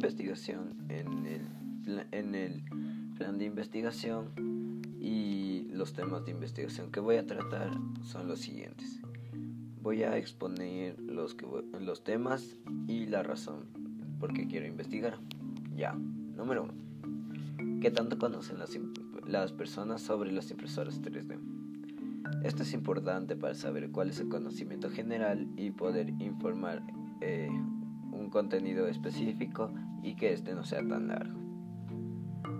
investigación en el, en el plan de investigación y los temas de investigación que voy a tratar son los siguientes. Voy a exponer los, que, los temas y la razón por qué quiero investigar. Ya, número uno. ¿Qué tanto conocen las, las personas sobre las impresoras 3D? Esto es importante para saber cuál es el conocimiento general y poder informar eh, contenido específico y que este no sea tan largo.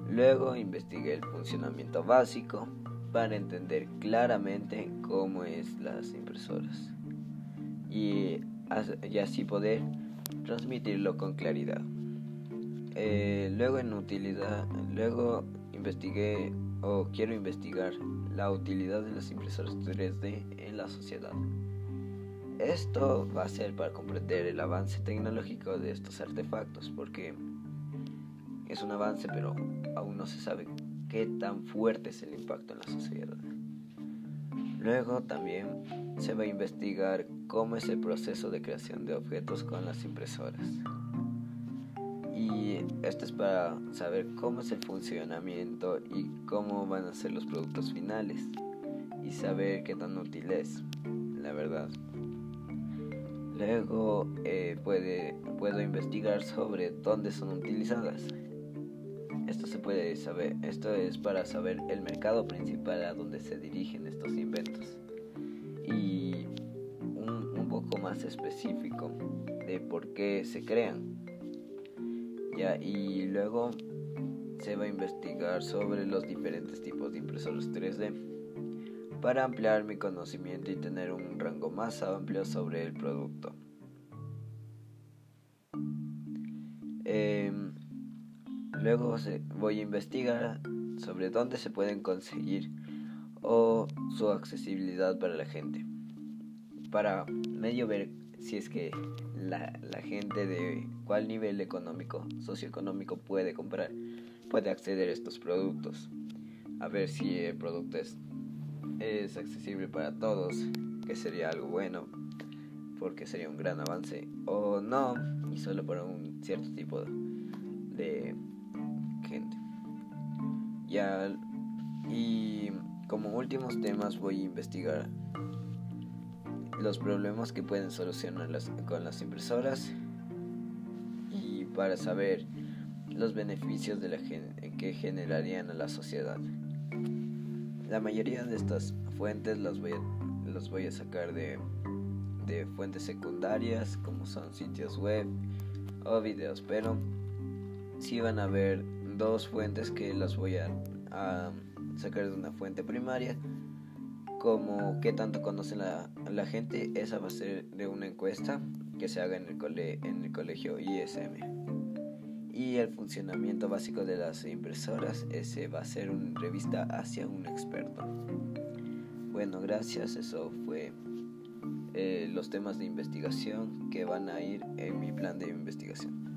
Luego investigué el funcionamiento básico para entender claramente cómo es las impresoras y, así poder transmitirlo con claridad. Eh, luego en utilidad, luego investigué o quiero investigar la utilidad de las impresoras 3D en la sociedad. Esto va a ser para comprender el avance tecnológico de estos artefactos porque es un avance pero aún no se sabe qué tan fuerte es el impacto en la sociedad. Luego también se va a investigar cómo es el proceso de creación de objetos con las impresoras. Y esto es para saber cómo es el funcionamiento y cómo van a ser los productos finales. Y saber qué tan útil es, la verdad. Luego eh, puede, puedo investigar sobre dónde son utilizadas. Esto se puede saber, esto es para saber el mercado principal a donde se dirigen estos inventos. Y un, poco más específico de por qué se crean y luego se va a investigar sobre los diferentes tipos de impresoras 3D para ampliar mi conocimiento y tener un rango más amplio sobre el producto. Em, luego voy a investigar sobre dónde se pueden conseguir o su accesibilidad para la gente. Para medio ver si es que la, gente de cuál nivel económico, socioeconómico puede comprar, puede acceder a estos productos. A ver si el producto es, es accesible para todos, que sería algo bueno, porque sería un gran avance, o no, y solo para un cierto tipo de gente. Ya, y como últimos temas voy a investigar los problemas que pueden solucionar con las impresoras y para saber los beneficios de la que generarían a la sociedad. La mayoría de estas fuentes las voy a, sacar de, de fuentes secundarias como son sitios web o videos, pero si van a haber dos fuentes que las voy a sacar de una fuente primaria como qué tanto conoce la, la, gente, esa va a ser de una encuesta que se haga en el, cole, en el colegio ISM. Y el funcionamiento básico de las impresoras, ese va a ser una revista hacia un experto. Bueno, gracias, eso fue eh, los temas de investigación que van a ir en mi plan de investigación.